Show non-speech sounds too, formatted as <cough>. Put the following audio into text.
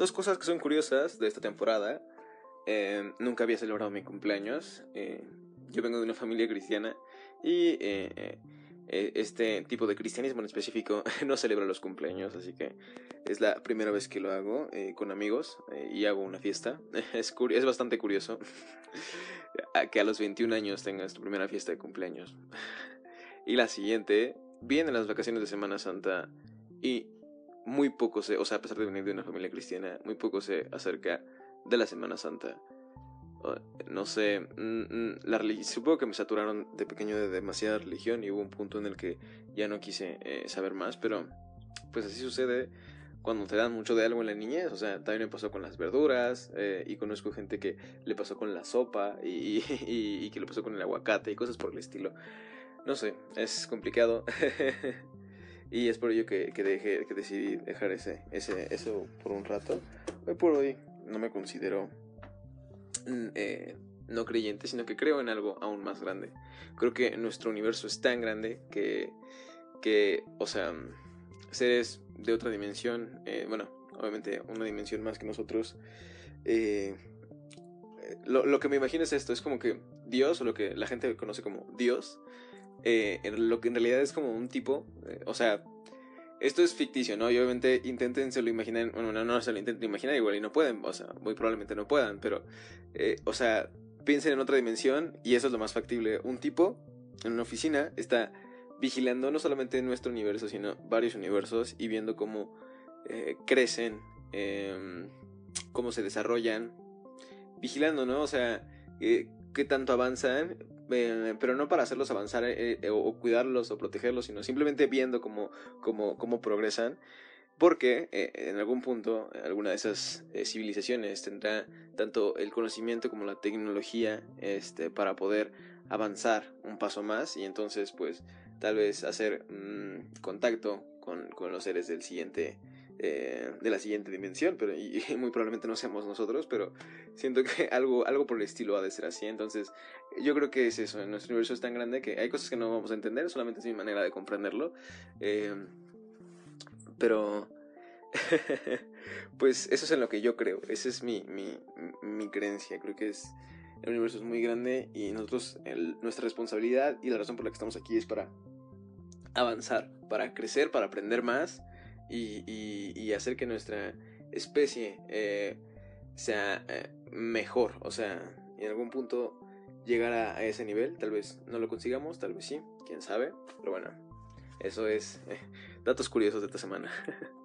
dos cosas que son curiosas de esta temporada. Eh, nunca había celebrado mi cumpleaños. Eh, yo vengo de una familia cristiana y eh, este tipo de cristianismo en específico <laughs> no celebra los cumpleaños, así que es la primera vez que lo hago con amigos y hago una fiesta. <laughs> Es, es bastante curioso <laughs> que a los 21 años tengas tu primera fiesta de cumpleaños. y la siguiente, vienen las vacaciones de Semana Santa y muy poco sé, o sea, a pesar de venir de una familia cristiana, muy poco sé acerca de la Semana Santa. No sé, mm, mm, la supongo que me saturaron de pequeño de demasiada religión y hubo un punto en el que ya no quise eh, saber más, pero pues así sucede cuando te dan mucho de algo en la niñez, o sea, también me pasó con las verduras eh, y conozco gente que le pasó con la sopa y, y, <laughs> que le pasó con el aguacate y cosas por el estilo. No sé, es complicado. <laughs> Y es por ello que, que, dejé, que decidí dejar ese, ese, eso por un rato. Hoy por hoy no me considero mm, eh, no creyente, sino que creo en algo aún más grande. Creo que nuestro universo es tan grande que, que o sea, seres de otra dimensión, eh, bueno, obviamente una dimensión más que nosotros, eh, lo, lo, que me imagino es esto, es como que Dios, o lo que la gente conoce como Dios, eh, lo que en realidad es como un tipo, eh, o sea, esto es ficticio, ¿no? Y obviamente intenten se lo imaginen, bueno, no, no se lo intenten imaginar igual y no pueden, o sea, muy probablemente no puedan, pero, eh, o sea, piensen en otra dimensión y eso es lo más factible. Un tipo en una oficina está vigilando no solamente nuestro universo, sino varios universos y viendo cómo crecen, em, cómo se desarrollan, vigilando, ¿no? O sea, qué tanto avanzan, eh, pero no para hacerlos avanzar eh, eh, o cuidarlos o protegerlos, sino simplemente viendo cómo, cómo, cómo progresan. Porque en algún punto alguna de esas civilizaciones tendrá tanto el conocimiento como la tecnología este, para poder avanzar un paso más y entonces pues tal vez hacer mm, contacto con, con, los seres del siguiente eh, de la siguiente dimensión, pero y, muy probablemente no seamos nosotros, pero siento que <laughs> algo, algo por el estilo ha de ser así. Entonces, yo creo que es eso, nuestro universo es tan grande que hay cosas que no vamos a entender, solamente es mi manera de comprenderlo. Eh, pero, <laughs> pues eso es en lo que yo creo, esa es mi, mi, mi creencia, creo que es... El universo es muy grande y nosotros, nuestra responsabilidad y la razón por la que estamos aquí es para avanzar, para crecer, para aprender más y, hacer que nuestra especie eh, sea eh, mejor. O sea, en algún punto llegar a, ese nivel. Tal vez no lo consigamos, tal vez sí, quién sabe. Pero bueno, eso es eh, datos curiosos de esta semana. <laughs>